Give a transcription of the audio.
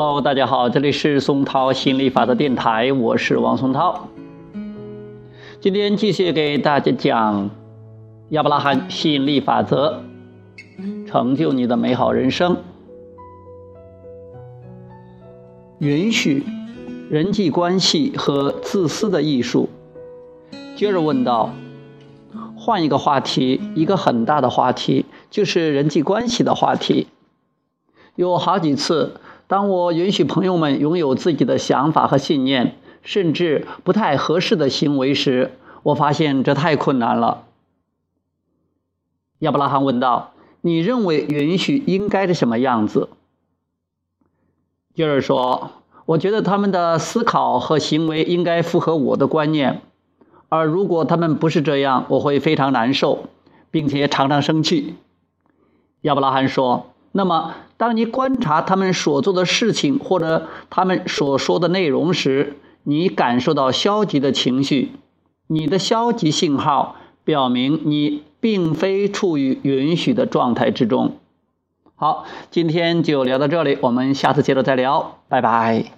Hello，大家好，这里是松涛心理法则电台，我是王松涛。今天继续给大家讲亚伯拉罕吸引力法则，成就你的美好人生。允许人际关系和自私的艺术。接着问道：换一个话题，一个很大的话题，就是人际关系的话题。有好几次。当我允许朋友们拥有自己的想法和信念，甚至不太合适的行为时，我发现这太困难了。亚伯拉罕问道：“你认为允许应该是什么样子？”吉尔说：“我觉得他们的思考和行为应该符合我的观念，而如果他们不是这样，我会非常难受，并且常常生气。”亚伯拉罕说。那么，当你观察他们所做的事情或者他们所说的内容时，你感受到消极的情绪，你的消极信号表明你并非处于允许的状态之中。好，今天就聊到这里，我们下次接着再聊，拜拜。